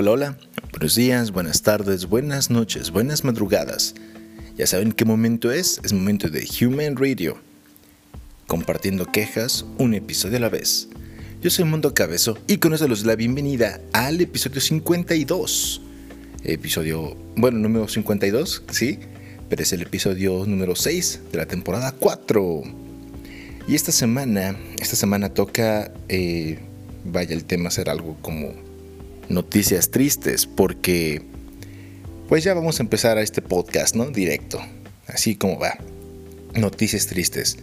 Hola, hola, buenos días, buenas tardes, buenas noches, buenas madrugadas. Ya saben qué momento es, es momento de Human Radio. Compartiendo quejas, un episodio a la vez. Yo soy Mundo Cabezo y con eso les doy la bienvenida al episodio 52. Episodio, bueno, número 52, sí, pero es el episodio número 6 de la temporada 4. Y esta semana, esta semana toca, eh, vaya, el tema ser algo como noticias tristes porque pues ya vamos a empezar a este podcast, ¿no? Directo, así como va. Noticias tristes.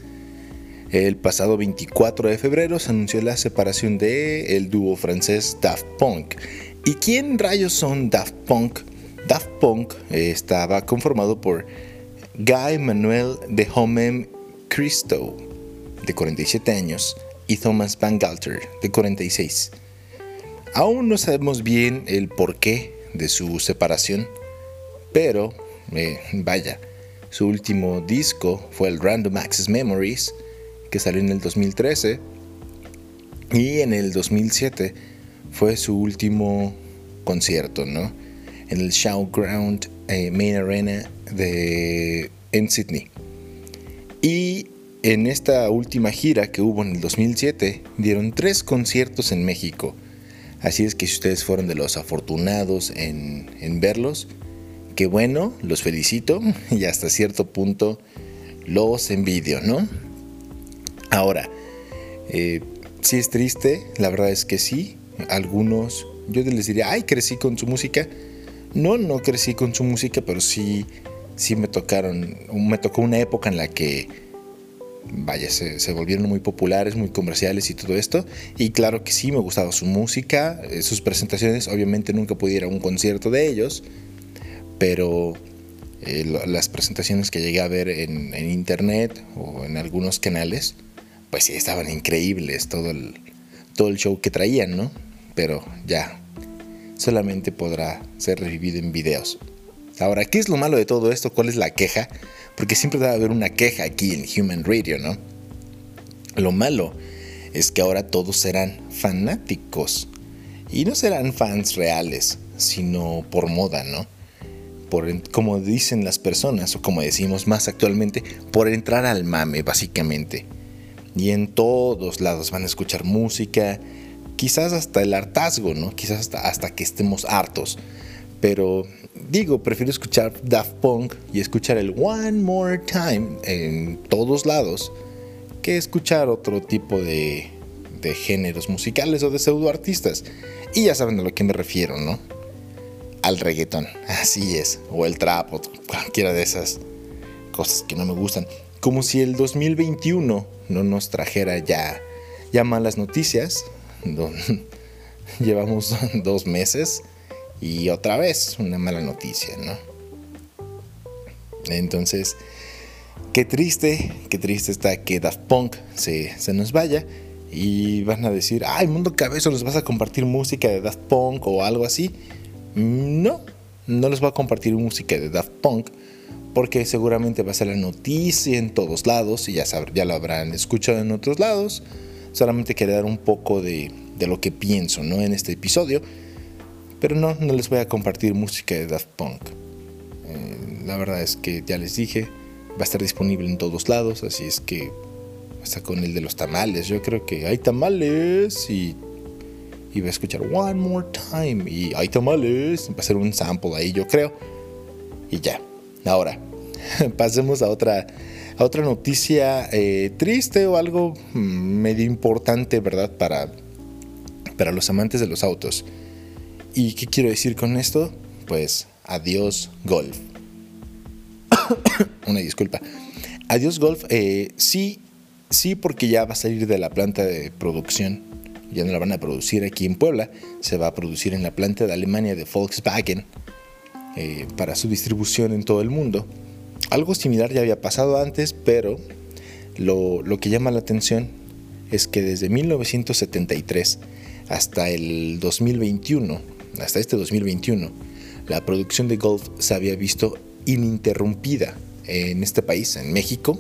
El pasado 24 de febrero se anunció la separación de el dúo francés Daft Punk. ¿Y quién rayos son Daft Punk? Daft Punk estaba conformado por Guy Manuel de Homem Christo, de 47 años, y Thomas Van Galter, de 46. Aún no sabemos bien el porqué de su separación, pero eh, vaya, su último disco fue el Random Access Memories, que salió en el 2013, y en el 2007 fue su último concierto, ¿no? En el Showground eh, Main Arena de, en Sydney. Y en esta última gira que hubo en el 2007, dieron tres conciertos en México Así es que si ustedes fueron de los afortunados en, verlos, qué bueno, los felicito y hasta cierto punto los envidio, ¿no? Ahora, eh, si es triste, la verdad es que sí. Algunos, yo les diría, ay, crecí con su música. No, no crecí con su música, pero sí, sí me tocaron, me tocó una época en la que vaya, se, volvieron muy populares, muy comerciales y todo esto. Y claro que sí, me gustaba su música, eh, sus presentaciones, obviamente nunca pude ir a un concierto de ellos, pero eh, las presentaciones que llegué a ver en, internet o en algunos canales, pues sí, estaban increíbles, todo el, todo el show que traían, ¿no? Pero ya, solamente podrá ser revivido en videos. Ahora, ¿qué es lo malo de todo esto? ¿Cuál es la queja? Porque siempre debe haber una queja aquí en Human Radio, ¿no? Lo malo es que ahora todos serán fanáticos. Y no serán fans reales, sino por moda, ¿no? Por, como dicen las personas, o como decimos más actualmente, por entrar al mame, básicamente. Y en todos lados van a escuchar música, quizás hasta el hartazgo, ¿no? Quizás hasta, hasta que estemos hartos. Pero digo, prefiero escuchar Daft Punk y escuchar el One More Time en todos lados que escuchar otro tipo de, de géneros musicales o de pseudoartistas. Y ya saben a lo que me refiero, ¿no? Al reggaeton, así es, o el trap, cualquiera de esas cosas que no me gustan. Como si el 2021 no nos trajera ya, ya malas noticias. Llevamos dos meses y otra vez una mala noticia, ¿no? Entonces, qué triste, qué triste está que Daft Punk se, nos vaya y van a decir, ay, Mundo Cabezo, ¿les vas a compartir música de Daft Punk o algo así? No, no les voy a compartir música de Daft Punk porque seguramente va a ser la noticia en todos lados y ya, ya lo habrán escuchado en otros lados. Solamente quería dar un poco de, de lo que pienso ¿no? en este episodio. Pero no, no les voy a compartir música de Daft Punk. Eh, la verdad es que ya les dije, va a estar disponible en todos lados, así es que hasta con el de los tamales, yo creo que hay tamales y, y va a escuchar One More Time y hay tamales, va a ser un sample ahí yo creo. Y ya, ahora pasemos a otra, a otra noticia eh, triste o algo mm, medio importante, ¿verdad? Para, para los amantes de los autos. ¿Y qué quiero decir con esto? Pues adiós golf. Una disculpa. Adiós golf, eh, sí, sí porque ya va a salir de la planta de producción. Ya no la van a producir aquí en Puebla, se va a producir en la planta de Alemania de Volkswagen eh, para su distribución en todo el mundo. Algo similar ya había pasado antes, pero lo, lo que llama la atención es que desde 1973 hasta el 2021 hasta este 2021, la producción de Golf se había visto ininterrumpida en este país, en México.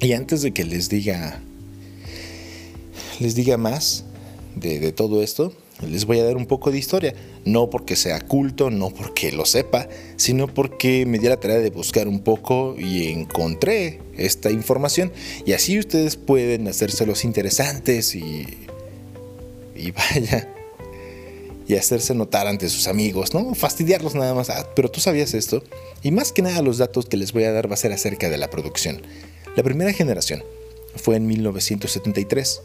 Y antes de que les diga, les diga más de, todo esto, les voy a dar un poco de historia, no porque sea culto, no porque lo sepa, sino porque me di la tarea de buscar un poco y encontré esta información y así ustedes pueden hacerse los interesantes y, y vaya, y hacerse notar ante sus amigos, ¿no? Fastidiarlos nada más. Ah, pero tú sabías esto. Y más que nada los datos que les voy a dar va a ser acerca de la producción. La primera generación fue en 1973,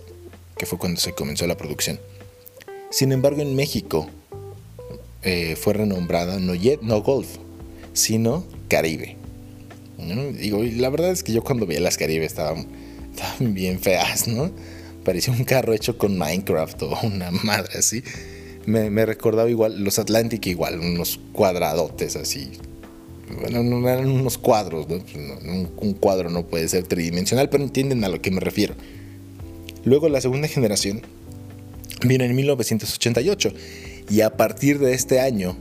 que fue cuando se comenzó la producción. Sin embargo, en México eh, fue renombrada no, no Golf, sino Caribe. Digo, la verdad es que yo cuando veía las Caribe estaban, estaban bien feas, ¿no? Parecía un carro hecho con Minecraft o una madre así me, recordaba igual, los Atlantic igual, unos cuadradotes así. Bueno, no eran unos cuadros, pues Un, cuadro no puede ser tridimensional, pero entienden a lo que me refiero. Luego la segunda generación vino en 1988 y a partir de este año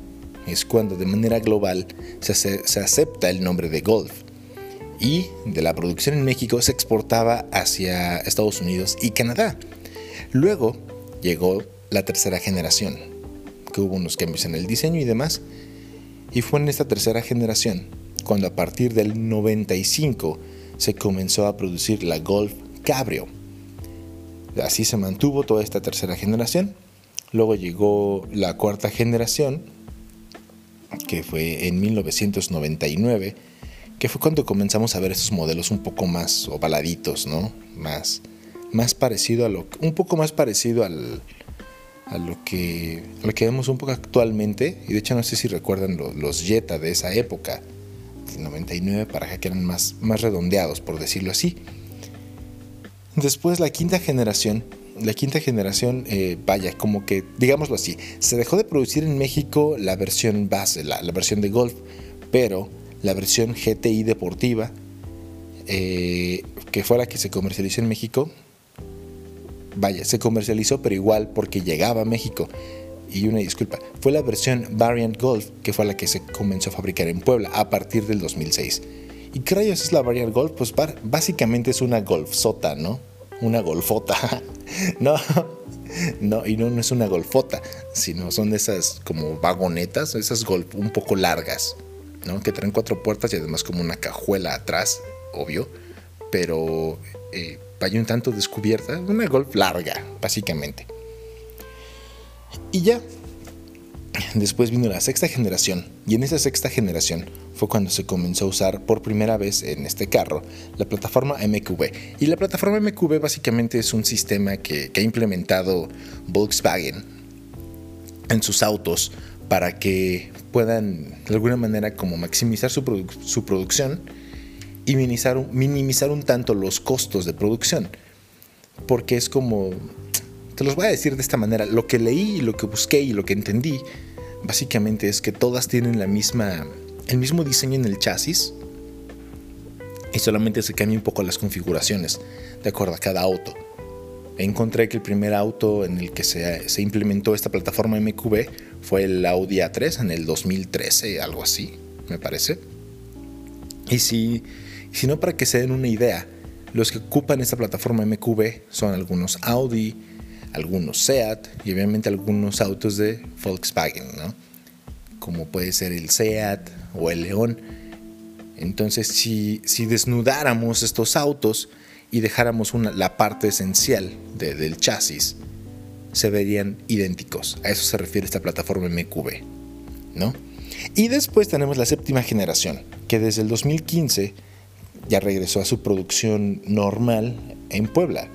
es cuando de manera global se, se acepta el nombre de Golf y de la producción en México se exportaba hacia Estados Unidos y Canadá. Luego llegó la tercera generación, que hubo unos cambios en el diseño y demás. Y fue en esta tercera generación cuando a partir del 95 se comenzó a producir la Golf Cabrio. Así se mantuvo toda esta tercera generación. Luego llegó la cuarta generación, que fue en 1999, que fue cuando comenzamos a ver estos modelos un poco más ovaladitos, ¿no? Más, más parecido a lo, un poco más parecido al, a lo que, lo que vemos un poco actualmente. Y de hecho no sé si recuerdan los Jetta de esa época, del 99 para que eran más, más redondeados, por decirlo así. Después la quinta generación, la quinta generación, eh, vaya, como que, digámoslo así, se dejó de producir en México la versión base, la, versión de Golf, pero la versión GTI deportiva, eh, que fue la que se comercializó en México, vaya, se comercializó, pero igual porque llegaba a México. Y una disculpa, fue la versión Variant Golf que fue la que se comenzó a fabricar en Puebla a partir del 2006. ¿Y qué rayos es la Variant Golf? Pues básicamente es una golfsota, ¿no? Una golfota. no, no, y no, no es una golfota, sino son esas como vagonetas, esas golf un poco largas, ¿no? Que traen cuatro puertas y además como una cajuela atrás, obvio, pero eh, vaya un tanto descubierta, una Golf larga, básicamente. Y ya, después vino la sexta generación, y en esa sexta generación fue cuando se comenzó a usar por primera vez en este carro la plataforma MQB. Y la plataforma MQB básicamente es un sistema que, ha implementado Volkswagen en sus autos para que puedan de alguna manera como maximizar su, su producción y minimizar minimizar un tanto los costos de producción. Porque es como, te los voy a decir de esta manera, lo que leí, lo que busqué y lo que entendí, básicamente es que todas tienen la misma, el mismo diseño en el chasis y solamente se cambian un poco las configuraciones de acuerdo a cada auto. Encontré que el primer auto en el que se, se implementó esta plataforma MQB fue el Audi A3 en el 2013, algo así, me parece. Y si sino para que se den una idea. Los que ocupan esta plataforma MQB son algunos Audi, algunos SEAT y obviamente algunos autos de Volkswagen, ¿no? como puede ser el SEAT o el León. Entonces, si, desnudáramos estos autos y dejáramos la parte esencial del chasis, se verían idénticos. A eso se refiere esta plataforma MQB. ¿no? Y después tenemos la séptima generación, que desde el 2015 ya regresó a su producción normal en Puebla.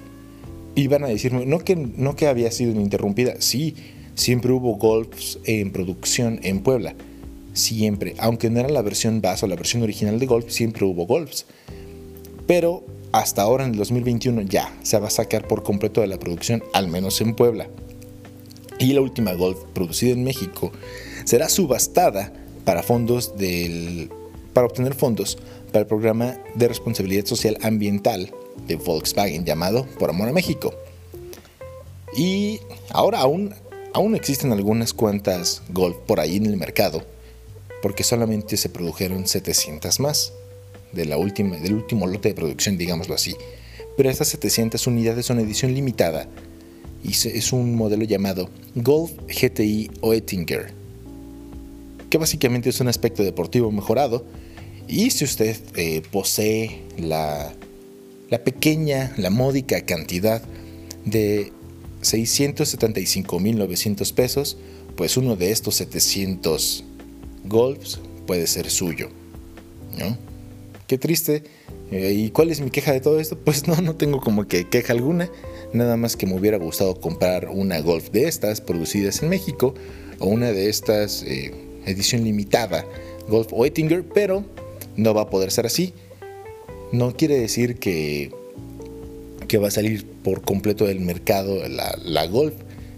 Iban a decirme, no que, no que había sido interrumpida, sí, siempre hubo Golfs en producción en Puebla. Siempre, aunque no era la versión base o la versión original de Golf, siempre hubo Golfs. Pero hasta ahora en el 2021 ya se va a sacar por completo de la producción, al menos en Puebla. Y la última Golf producida en México será subastada para fondos del para obtener fondos para el programa de responsabilidad social ambiental de Volkswagen llamado Por Amor a México. Y ahora aún, aún existen algunas cuantas Golf por ahí en el mercado, porque solamente se produjeron 700 más de la última, del último lote de producción, digámoslo así. Pero estas 700 unidades son edición limitada y es un modelo llamado Golf GTI Oettinger, que básicamente es un aspecto deportivo mejorado. Y si usted eh, posee la, la pequeña, la módica cantidad de 675.900 pesos, pues uno de estos 700 Golfs puede ser suyo. ¿no? Qué triste. Eh, ¿Y cuál es mi queja de todo esto? Pues no, no tengo como que queja alguna. Nada más que me hubiera gustado comprar una Golf de estas producidas en México o una de estas eh, edición limitada Golf Oettinger, pero no va a poder ser así. No quiere decir que, que va a salir por completo del mercado la, la Golf.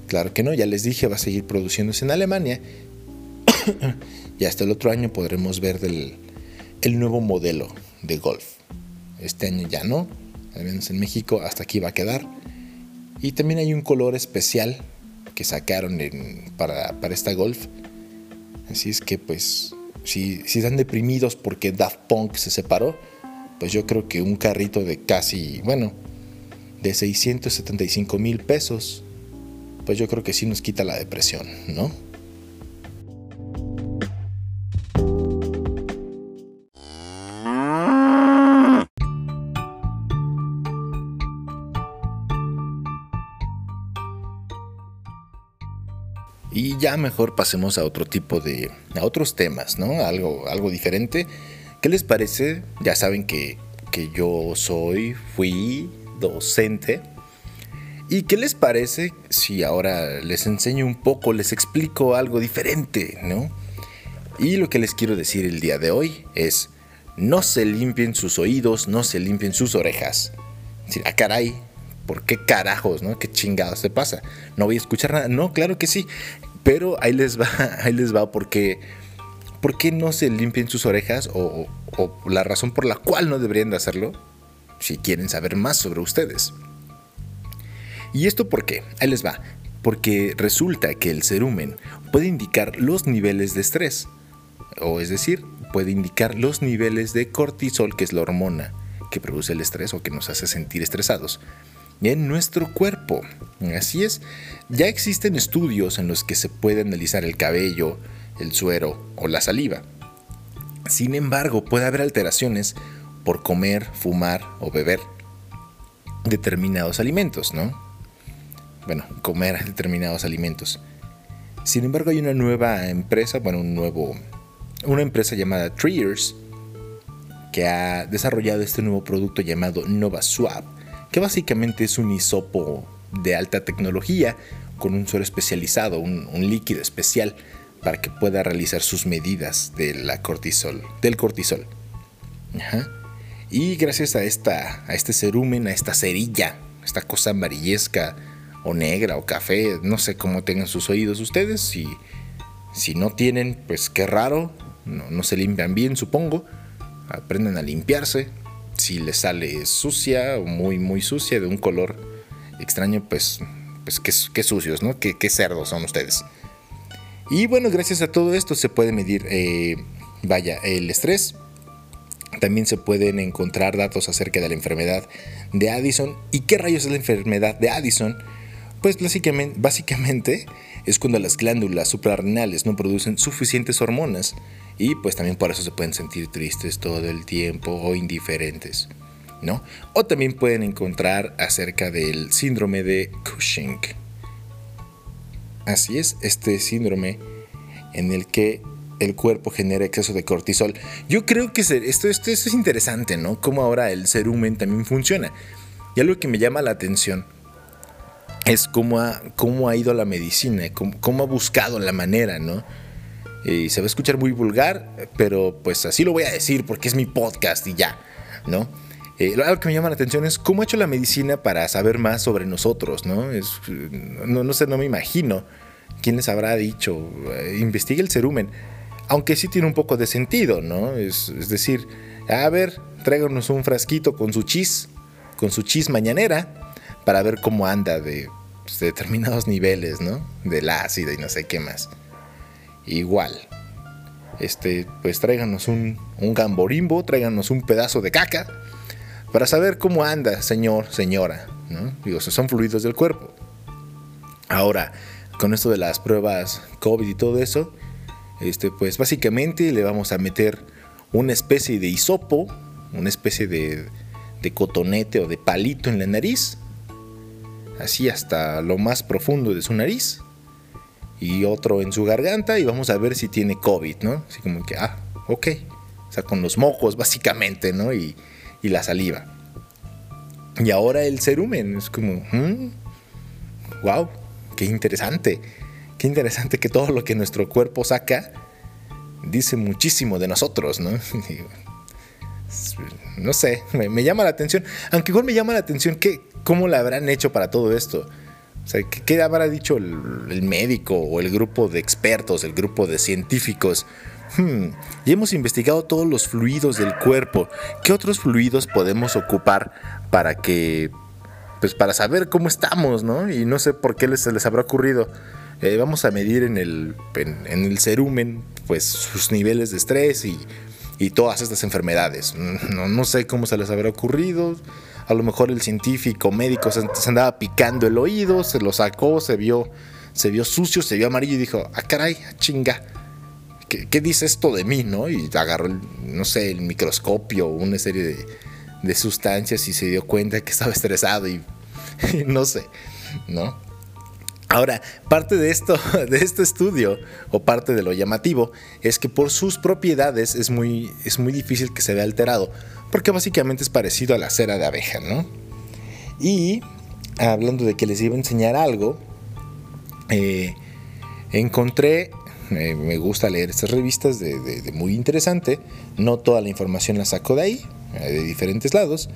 Claro que no, ya les dije, va a seguir produciéndose en Alemania. y hasta el otro año podremos ver del, el nuevo modelo de Golf. Este año ya no, al menos en México hasta aquí va a quedar. Y también hay un color especial que sacaron para, esta Golf. Así es que pues si, si están deprimidos porque Daft Punk se separó, pues yo creo que un carrito de casi, bueno, de 675 mil pesos, pues yo creo que sí nos quita la depresión, ¿no? Y ya mejor pasemos a otro tipo de. a otros temas, ¿no? Algo, algo diferente. ¿Qué les parece? Ya saben que, que yo soy, fui docente. ¿Y qué les parece si ahora les enseño un poco, les explico algo diferente, ¿no? Y lo que les quiero decir el día de hoy es, no se limpien sus oídos, no se limpien sus orejas. Ah, caray, ¿por qué carajos, no? ¿Qué chingados te pasa? No voy a escuchar nada. No, claro que sí. Pero ahí les va, ahí les va porque... ¿Por qué no se limpien sus orejas o, la razón por la cual no deberían de hacerlo? Si quieren saber más sobre ustedes. ¿Y esto por qué? Ahí les va. Porque resulta que el cerumen puede indicar los niveles de estrés. O es decir, puede indicar los niveles de cortisol, que es la hormona que produce el estrés o que nos hace sentir estresados en nuestro cuerpo. Así es, ya existen estudios en los que se puede analizar el cabello, el suero o la saliva. Sin embargo, puede haber alteraciones por comer, fumar o beber determinados alimentos, ¿no? Bueno, comer determinados alimentos. Sin embargo, hay una nueva empresa, bueno, un nuevo, una empresa llamada Triers que ha desarrollado este nuevo producto llamado Nova Swab que básicamente es un hisopo de alta tecnología con un suero especializado, un, líquido especial para que pueda realizar sus medidas de la cortisol, del cortisol. Y gracias a, esta, a este cerumen, a esta cerilla, esta cosa amarillesca o negra o café, no sé cómo tengan sus oídos ustedes, si, no tienen, pues qué raro, no se limpian bien supongo, aprenden a limpiarse, si le sale sucia o muy, muy sucia, de un color extraño, pues, pues qué, sucios, ¿no? Qué, cerdos son ustedes. Y bueno, gracias a todo esto se puede medir, eh, vaya, el estrés. También se pueden encontrar datos acerca de la enfermedad de Addison. ¿Y qué rayos es la enfermedad de Addison? Pues básicamente, es cuando las glándulas suprarrenales no producen suficientes hormonas y pues también por eso se pueden sentir tristes todo el tiempo o indiferentes. ¿no? O también pueden encontrar acerca del síndrome de Cushing. Así es, este síndrome en el que el cuerpo genera exceso de cortisol. Yo creo que esto, esto, es interesante, ¿no? Cómo ahora el serumen también funciona. Y algo que me llama la atención es cómo ha, cómo ha ido la medicina, cómo, ha buscado la manera, ¿no? Y se va a escuchar muy vulgar, pero pues así lo voy a decir porque es mi podcast y ya, ¿no? Eh, algo que me llama la atención es cómo ha hecho la medicina para saber más sobre nosotros, ¿no? No, no sé, no me imagino quién les habrá dicho, eh, investigue el cerumen, aunque sí tiene un poco de sentido, ¿no? Es, es decir, a ver, tráiganos un frasquito con su chis, con su chis mañanera, para ver cómo anda de, pues, determinados niveles, ¿no? Del ácido y no sé qué más. Igual. Este, pues tráiganos un, un gamborimbo, tráiganos un pedazo de caca para saber cómo anda, señor, señora. Digo, son fluidos del cuerpo. Ahora, con esto de las pruebas COVID y todo eso, este, pues básicamente le vamos a meter una especie de hisopo, una especie de, de cotonete o de palito en la nariz, así hasta lo más profundo de su nariz, y otro en su garganta, y vamos a ver si tiene COVID, ¿no? Así como que, ah, ok, o sea, con los mocos básicamente, ¿no? Y, y la saliva. Y ahora el cerumen, es como, wow, hmm, qué interesante, qué interesante que todo lo que nuestro cuerpo saca dice muchísimo de nosotros, ¿no? no sé, me, llama la atención, aunque igual me llama la atención que, cómo la habrán hecho para todo esto. ¿qué, habrá dicho el, médico o el grupo de expertos, el grupo de científicos? Hmm, y hemos investigado todos los fluidos del cuerpo. ¿Qué otros fluidos podemos ocupar para que pues para saber cómo estamos, ¿no? Y no sé por qué les, les habrá ocurrido. Eh, vamos a medir en el, en, el cerumen, pues sus niveles de estrés y, y todas estas enfermedades. No, no, sé cómo se les habrá ocurrido. A lo mejor el científico médico se, andaba picando el oído, se lo sacó, se vio, se vio sucio, se vio amarillo y dijo, ah, caray, chinga. ¿Qué, ¿Qué, dice esto de mí, no? Y agarró, no sé, el microscopio, una serie de, de sustancias y se dio cuenta que estaba estresado y, no sé, ¿no? Ahora, parte de esto, de este estudio, o parte de lo llamativo, es que por sus propiedades es muy, es muy difícil que se vea alterado, porque básicamente es parecido a la cera de abeja, ¿no? Y hablando de que les iba a enseñar algo, eh, encontré, me gusta leer estas revistas de, de, muy interesante, no toda la información la saco de ahí, eh, de diferentes lados,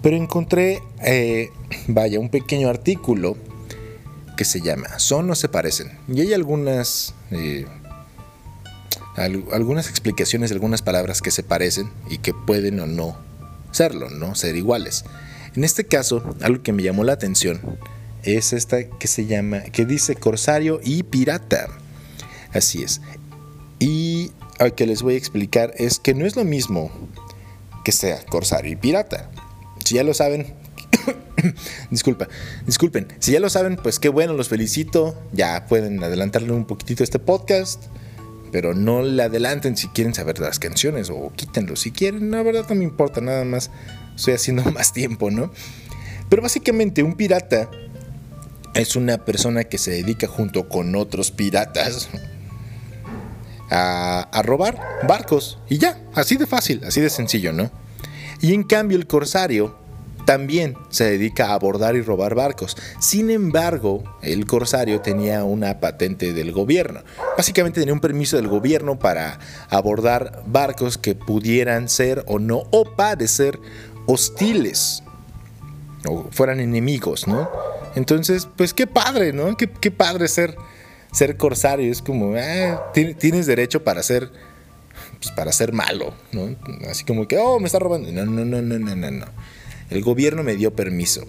pero encontré, eh, vaya, un pequeño artículo que se llama Son o se parecen. Y hay algunas, eh, algunas explicaciones algunas palabras que se parecen y que pueden o no serlo, ¿no? Ser iguales. En este caso, algo que me llamó la atención es esta que se llama, que dice corsario y pirata. Así es. Y al que les voy a explicar es que no es lo mismo que sea corsario y pirata. Si ya lo saben, disculpa, disculpen, si ya lo saben, pues qué bueno, los felicito, ya pueden adelantarle un poquitito este podcast, pero no le adelanten si quieren saber las canciones o quítenlo si quieren, la verdad no me importa, nada más estoy haciendo más tiempo, ¿no? Pero básicamente un pirata es una persona que se dedica junto con otros piratas a, robar barcos. Y ya, así de fácil, así de sencillo, ¿no? Y en cambio el corsario también se dedica a abordar y robar barcos. Sin embargo, el corsario tenía una patente del gobierno. Básicamente tenía un permiso del gobierno para abordar barcos que pudieran ser o no o parecer hostiles o fueran enemigos, ¿no? Entonces, pues qué padre, ¿no? Qué, padre ser ser corsario, es como, ah, tienes derecho para ser, pues para ser malo, ¿no? Así como que, oh, me está robando. No, no, no, no, no, no, no. El gobierno me dio permiso.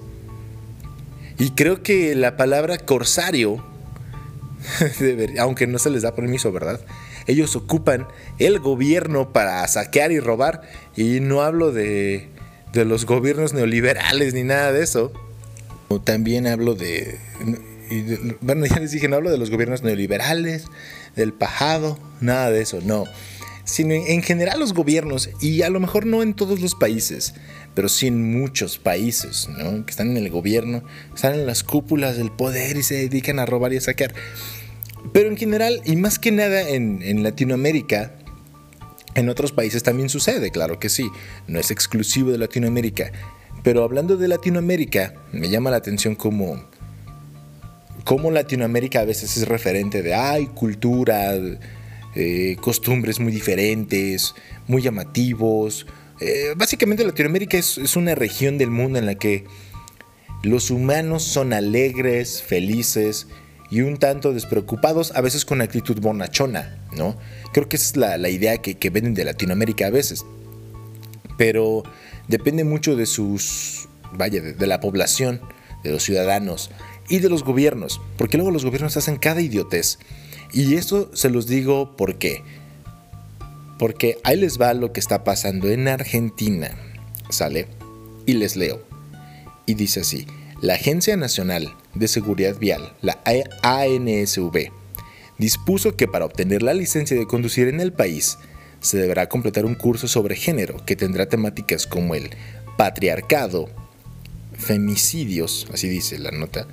Y creo que la palabra corsario, aunque no se les da permiso, ¿verdad? Ellos ocupan el gobierno para saquear y robar. Y no hablo de, de los gobiernos neoliberales ni nada de eso. También hablo de bueno, ya les dije, no hablo de los gobiernos neoliberales, del pajado, nada de eso, no. Sino en general los gobiernos, y a lo mejor no en todos los países, pero sí en muchos países, ¿no? Que están en el gobierno, están en las cúpulas del poder y se dedican a robar y a saquear. Pero en general, y más que nada en, Latinoamérica, en otros países también sucede, claro que sí, no es exclusivo de Latinoamérica. Pero hablando de Latinoamérica, me llama la atención como cómo Latinoamérica a veces es referente de, ay, cultura, eh, costumbres muy diferentes, muy llamativos. Eh, básicamente Latinoamérica es, una región del mundo en la que los humanos son alegres, felices y un tanto despreocupados, a veces con actitud bonachona, ¿no? Creo que esa es la, idea que, venden de Latinoamérica a veces. Pero depende mucho de sus, vaya, de, de la población, de los ciudadanos y de los gobiernos, porque luego los gobiernos hacen cada idiotez. Y esto se los digo porque porque ahí les va lo que está pasando en Argentina. ¿Sale? Y les leo. Y dice así, la Agencia Nacional de Seguridad Vial, la ANSV, dispuso que para obtener la licencia de conducir en el país se deberá completar un curso sobre género que tendrá temáticas como el patriarcado, femicidios, así dice la nota,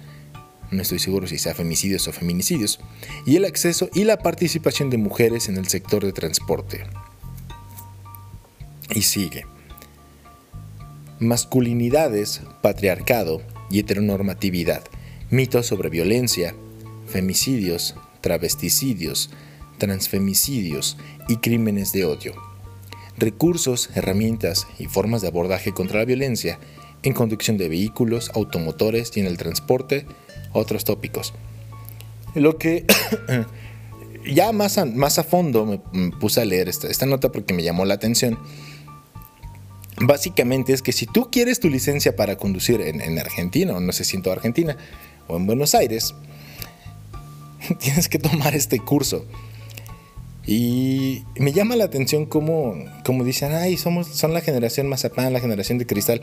no estoy seguro si sea femicidios o feminicidios, y el acceso y la participación de mujeres en el sector de transporte. Y sigue. Masculinidades, patriarcado y heteronormatividad, mitos sobre violencia, femicidios, travesticidios, transfemicidios y crímenes de odio. Recursos, herramientas y formas de abordaje contra la violencia en conducción de vehículos, automotores y en el transporte, otros tópicos. Lo que ya más a, más a fondo me, puse a leer esta, nota porque me llamó la atención. Básicamente es que si tú quieres tu licencia para conducir en, en Argentina, o no sé si en toda Argentina, o en Buenos Aires, tienes que tomar este curso. Y me llama la atención cómo, como dicen, ay, somos, son la generación mazapán, la generación de cristal.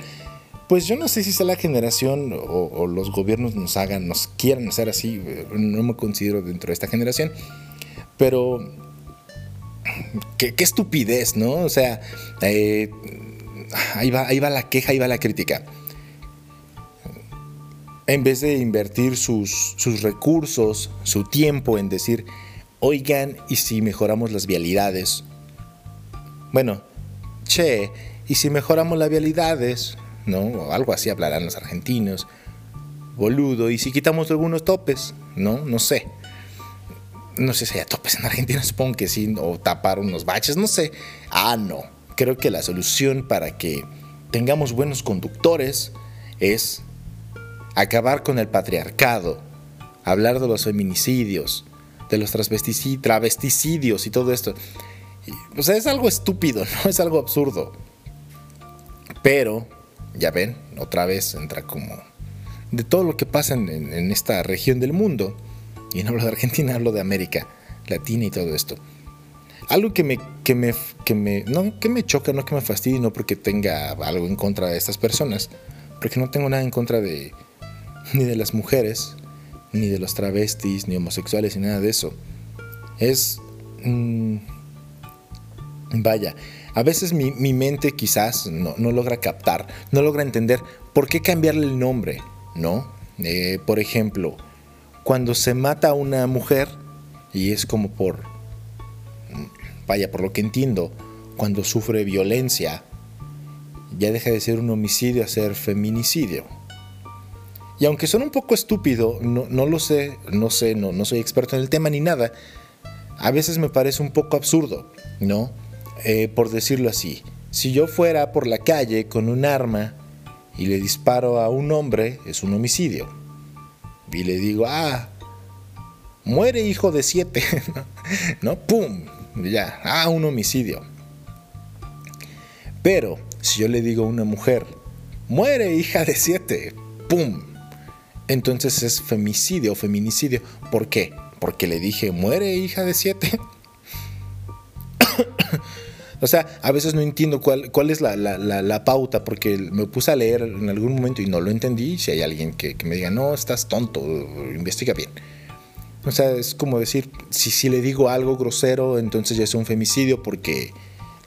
Pues yo no sé si sea la generación o, los gobiernos nos hagan, nos quieran hacer así, no me considero dentro de esta generación, pero qué, estupidez, ¿no? O sea, eh, ahí, va, ahí va la queja, ahí va la crítica. En vez de invertir sus, sus recursos, su tiempo en decir, oigan, ¿y si mejoramos las vialidades? Bueno, che, ¿y si mejoramos las vialidades? ¿No? O algo así hablarán los argentinos. Boludo, ¿y si quitamos algunos topes? No, no sé. No sé si hay topes en Argentina, supongo que sí, o tapar unos baches, no sé. Ah, no. Creo que la solución para que tengamos buenos conductores es acabar con el patriarcado, hablar de los feminicidios, de los travesticidios y todo esto. o sea, es algo estúpido, ¿no? Es algo absurdo. Pero, ya ven, otra vez entra como de todo lo que pasa en, esta región del mundo. Y no hablo de Argentina, hablo de América Latina y todo esto. Algo que me, que me, que me, no que me choca, no que me fastidie, no porque tenga algo en contra de estas personas, porque no tengo nada en contra de ni de las mujeres, ni de los travestis, ni homosexuales, ni nada de eso. Es... Vaya, a veces mi, mente quizás no, logra captar, no logra entender por qué cambiarle el nombre, ¿no? Eh, por ejemplo, cuando se mata a una mujer, y es como por... Vaya, por lo que entiendo, cuando sufre violencia, ya deja de ser un homicidio a ser feminicidio. Y aunque son un poco estúpido, no, lo sé, no sé, no, no soy experto en el tema ni nada, a veces me parece un poco absurdo, ¿no? Eh, por decirlo así. Si yo fuera por la calle con un arma y le disparo a un hombre, es un homicidio. Y le digo, ah, muere hijo de siete, ¿no? ¡Pum! Ya, ah, un homicidio. Pero si yo le digo a una mujer, muere hija de siete, ¡pum! entonces es femicidio feminicidio. ¿Por qué? Porque le dije, muere hija de siete. o sea, a veces no entiendo cuál, es la, pauta, porque me puse a leer en algún momento y no lo entendí. Si hay alguien que, me diga, no, estás tonto, investiga bien. O sea, es como decir, si, si le digo algo grosero, entonces ya es un femicidio porque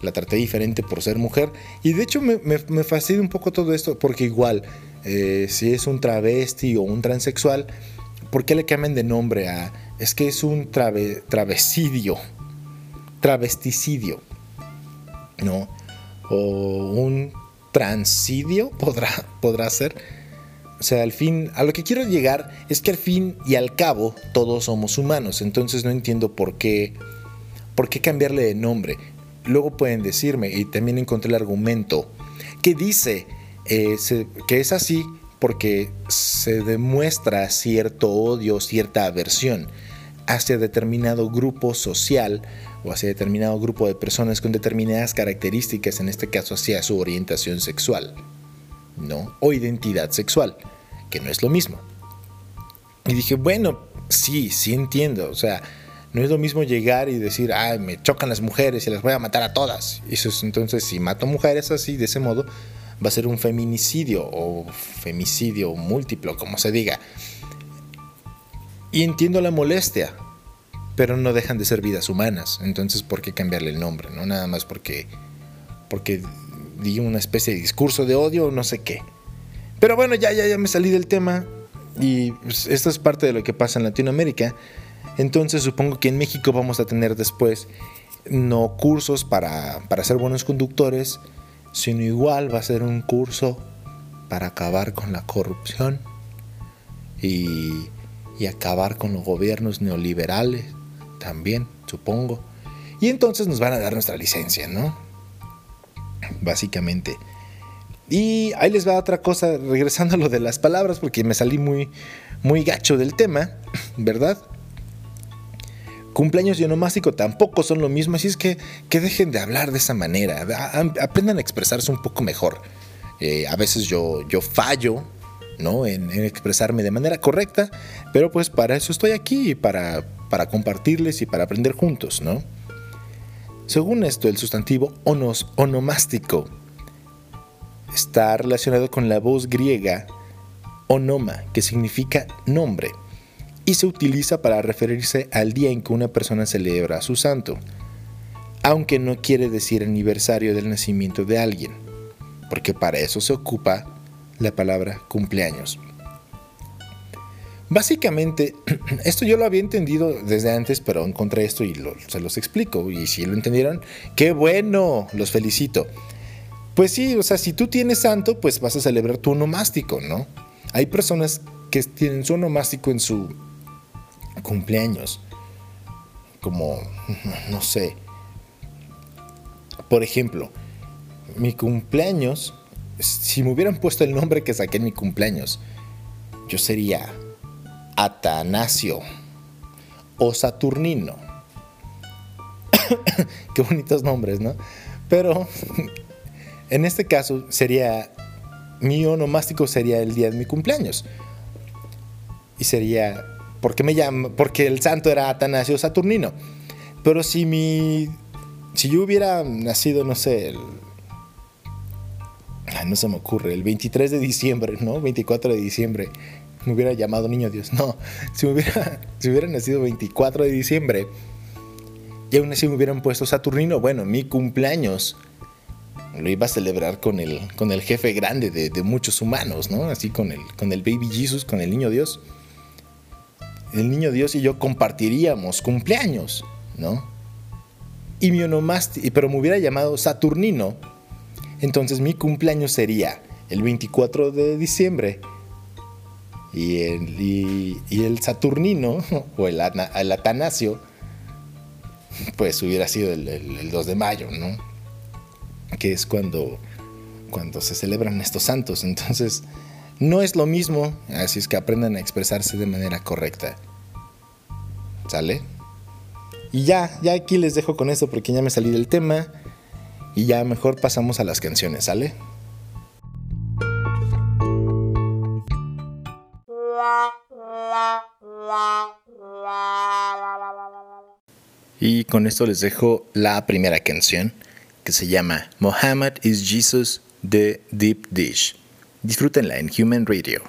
la traté diferente por ser mujer. Y de hecho me, fastidia un poco todo esto, porque igual eh, si es un travesti o un transexual, ¿por qué le cambian de nombre a... Es que es un travesidio, travesticidio, ¿no? O un transidio podrá, podrá ser. O sea, al fin, a lo que quiero llegar es que al fin y al cabo todos somos humanos, entonces no entiendo por qué, por qué cambiarle de nombre. Luego pueden decirme, y también encontré el argumento, que dice eh, que es así porque se demuestra cierto odio, cierta aversión hacia determinado grupo social o hacia determinado grupo de personas con determinadas características, en este caso hacia su orientación sexual, ¿no? O identidad sexual, que no es lo mismo. Y dije, bueno, sí, sí entiendo, o sea, no es lo mismo llegar y decir, ay, me chocan las mujeres y las voy a matar a todas. Y eso es, entonces, si mato mujeres así, de ese modo, va a ser un feminicidio o femicidio múltiplo, como se diga. Y entiendo la molestia, pero no dejan de ser vidas humanas. Entonces, ¿por qué cambiarle el nombre? No nada más porque porque di una especie de discurso de odio o no sé qué. Pero bueno, ya ya ya me salí del tema y pues, esto es parte de lo que pasa en Latinoamérica. Entonces, supongo que en México vamos a tener después no cursos para, para ser buenos conductores, sino igual va a ser un curso para acabar con la corrupción y, y acabar con los gobiernos neoliberales también, supongo. Y entonces nos van a dar nuestra licencia, ¿no? Básicamente. Y ahí les va otra cosa, regresando a lo de las palabras, porque me salí muy, muy gacho del tema, ¿verdad? Cumpleaños y onomástico tampoco son lo mismo, así es que, que dejen de hablar de esa manera, aprendan a expresarse un poco mejor. Eh, a veces yo, yo fallo ¿no? En, expresarme de manera correcta, pero pues para eso estoy aquí, para, para compartirles y para aprender juntos, ¿no? Según esto, el sustantivo onos, onomástico está relacionado con la voz griega onoma, que significa nombre, y se utiliza para referirse al día en que una persona celebra a su santo, aunque no quiere decir aniversario del nacimiento de alguien, porque para eso se ocupa la palabra cumpleaños. Básicamente, esto yo lo había entendido desde antes, pero encontré esto y se los explico. Y si lo entendieron, qué bueno, los felicito. Pues sí, o sea, si tú tienes santo, pues vas a celebrar tu onomástico, ¿no? Hay personas que tienen su onomástico en su cumpleaños. Como, no sé. Por ejemplo, mi cumpleaños si me hubieran puesto el nombre que saqué en mi cumpleaños, yo sería Atanasio o Saturnino. Qué bonitos nombres, ¿no? Pero en este caso sería, mi onomástico sería el día de mi cumpleaños. Y sería, ¿por qué me llamo? Porque el santo era Atanasio Saturnino. Pero si mi, si yo hubiera nacido, no sé, el no se me ocurre, el 23 de diciembre, ¿no? 24 de diciembre, me hubiera llamado Niño Dios. No, si, hubiera, si hubiera nacido 24 de diciembre y aún así me hubieran puesto Saturnino, bueno, mi cumpleaños lo iba a celebrar con el, con el jefe grande de, muchos humanos, ¿no? Así con el, con el Baby Jesus, con el Niño Dios. El Niño Dios y yo compartiríamos cumpleaños, ¿no? Y mi onomástico, pero me hubiera llamado Saturnino entonces mi cumpleaños sería el 24 de diciembre y el, Saturnino o el, Atanasio pues hubiera sido el, 2 de mayo, ¿no? Que es cuando, cuando se celebran estos santos. Entonces no es lo mismo, así es que aprendan a expresarse de manera correcta. ¿Sale? Y ya, ya aquí les dejo con esto porque ya me salí del tema. Y ya mejor pasamos a las canciones, ¿sale? Y con esto les dejo la primera canción que se llama Mohammed is Jesus de Deep Dish. Disfrútenla en Human Radio.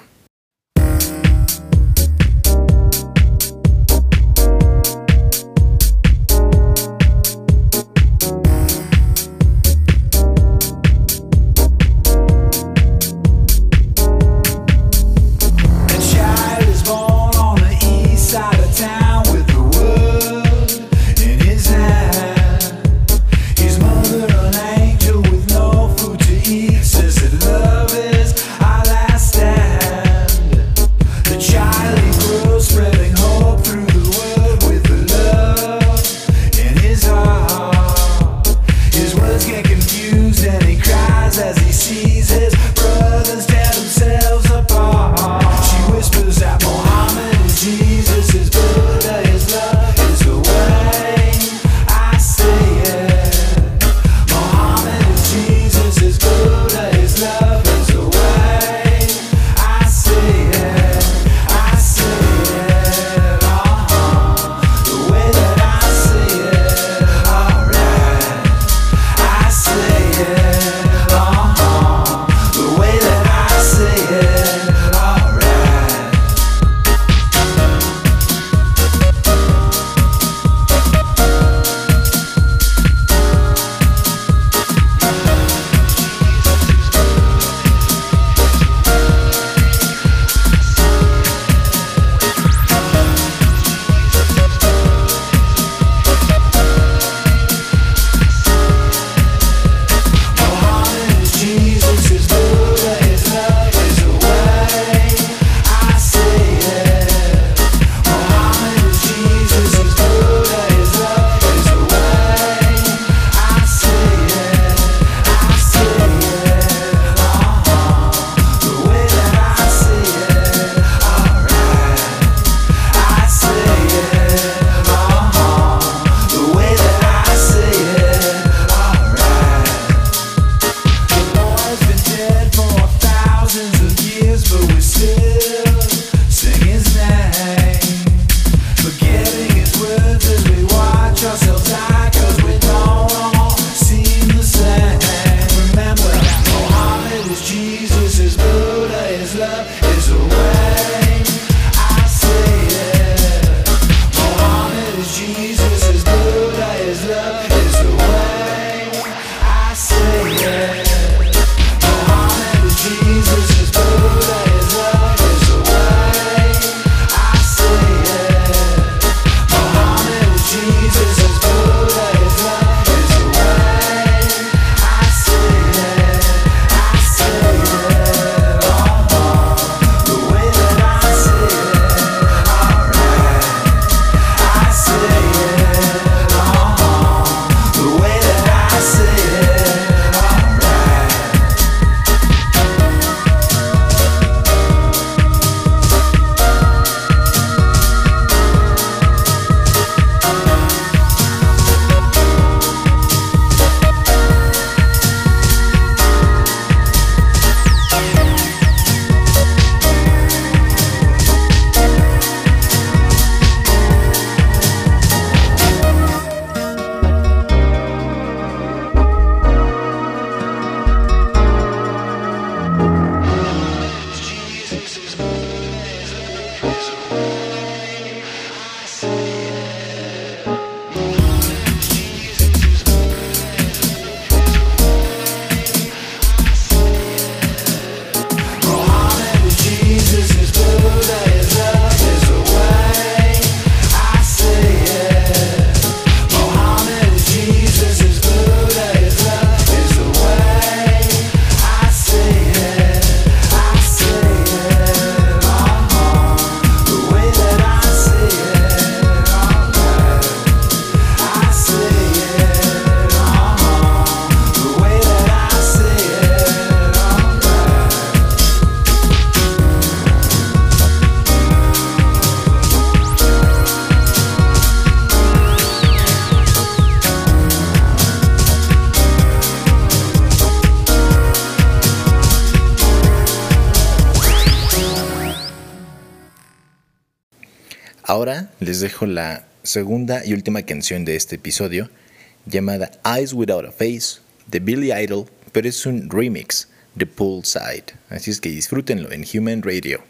Ahora les dejo la segunda y última canción de este episodio, llamada Eyes Without a Face, de Billy Idol, pero es un remix de Poolside. Así es que disfrútenlo en Human Radio.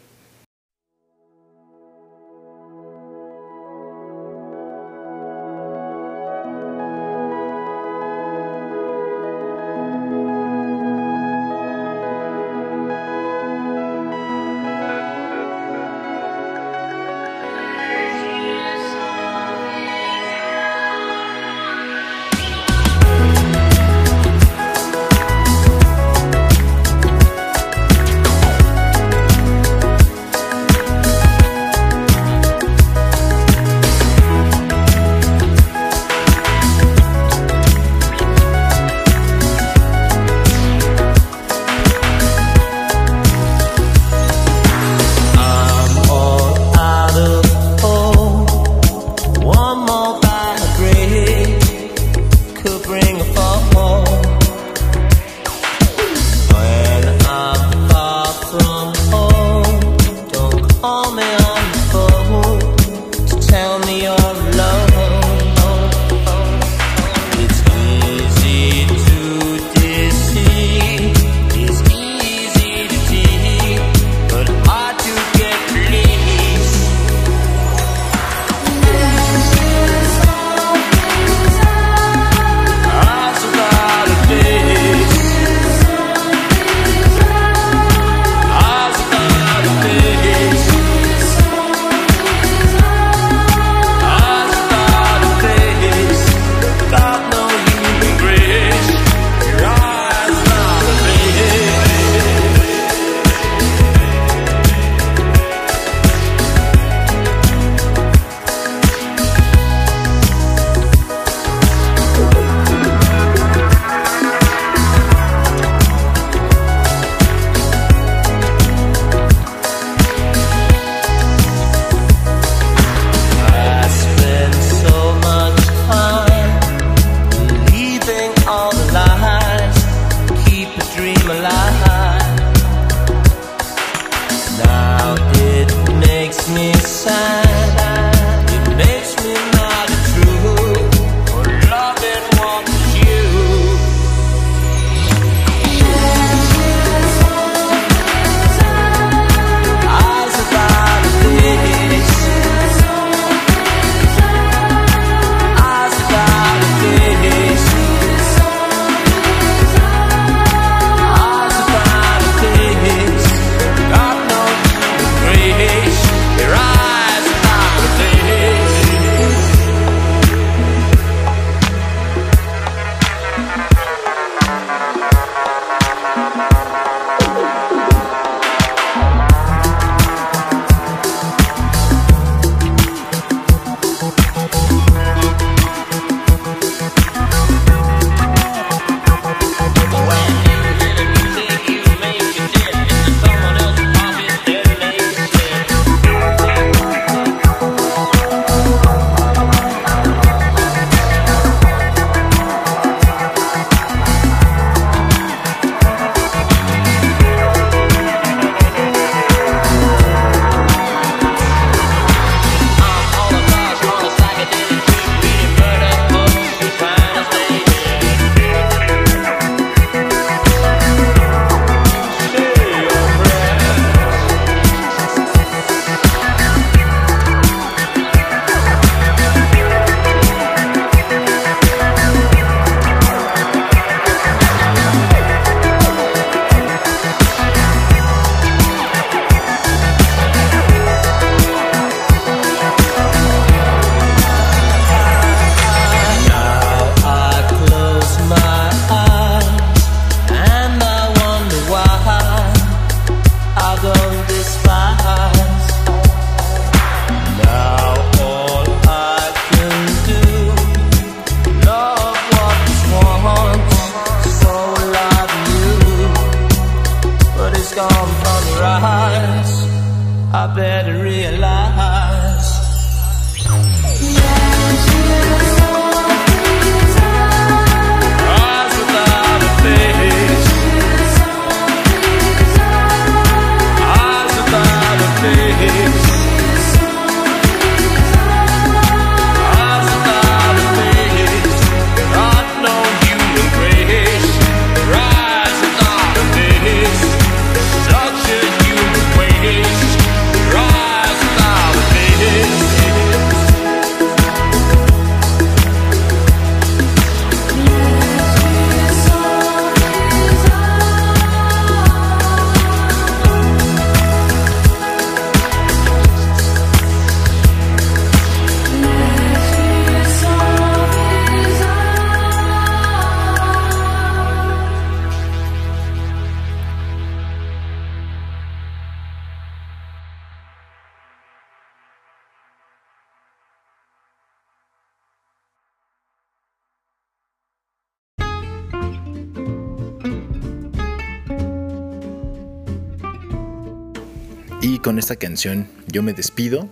Con esta canción yo me despido.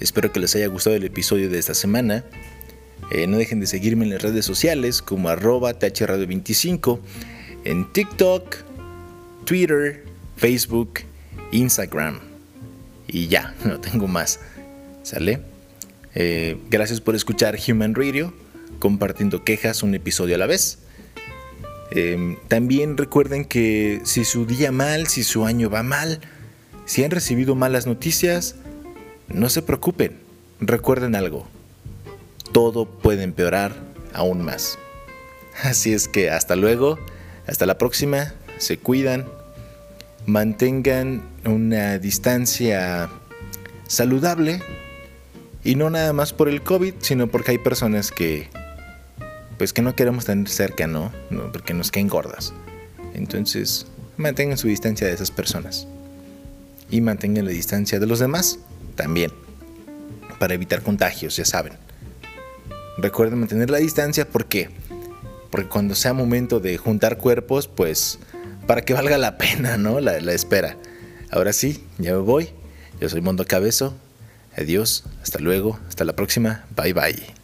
Espero que les haya gustado el episodio de esta semana. Eh, no dejen de seguirme en las redes sociales como arroba thradio25 en TikTok, Twitter, Facebook, Instagram. Y ya, no tengo más. ¿Sale? Eh, gracias por escuchar Human Radio, compartiendo quejas un episodio a la vez. Eh, también recuerden que si su día mal, si su año va mal, si han recibido malas noticias, no se preocupen. Recuerden algo. Todo puede empeorar aún más. Así es que hasta luego. Hasta la próxima. Se cuidan. Mantengan una distancia saludable. Y no nada más por el COVID, sino porque hay personas que pues que no queremos tener cerca, ¿no? no porque nos caen gordas. Entonces, mantengan su distancia de esas personas y mantengan la distancia de los demás también para evitar contagios, ya saben. Recuerden mantener la distancia porque porque cuando sea momento de juntar cuerpos, pues para que valga la pena, ¿no? La, la espera. Ahora sí, ya me voy. Yo soy Mondo Cabezo. Adiós, hasta luego, hasta la próxima. Bye bye.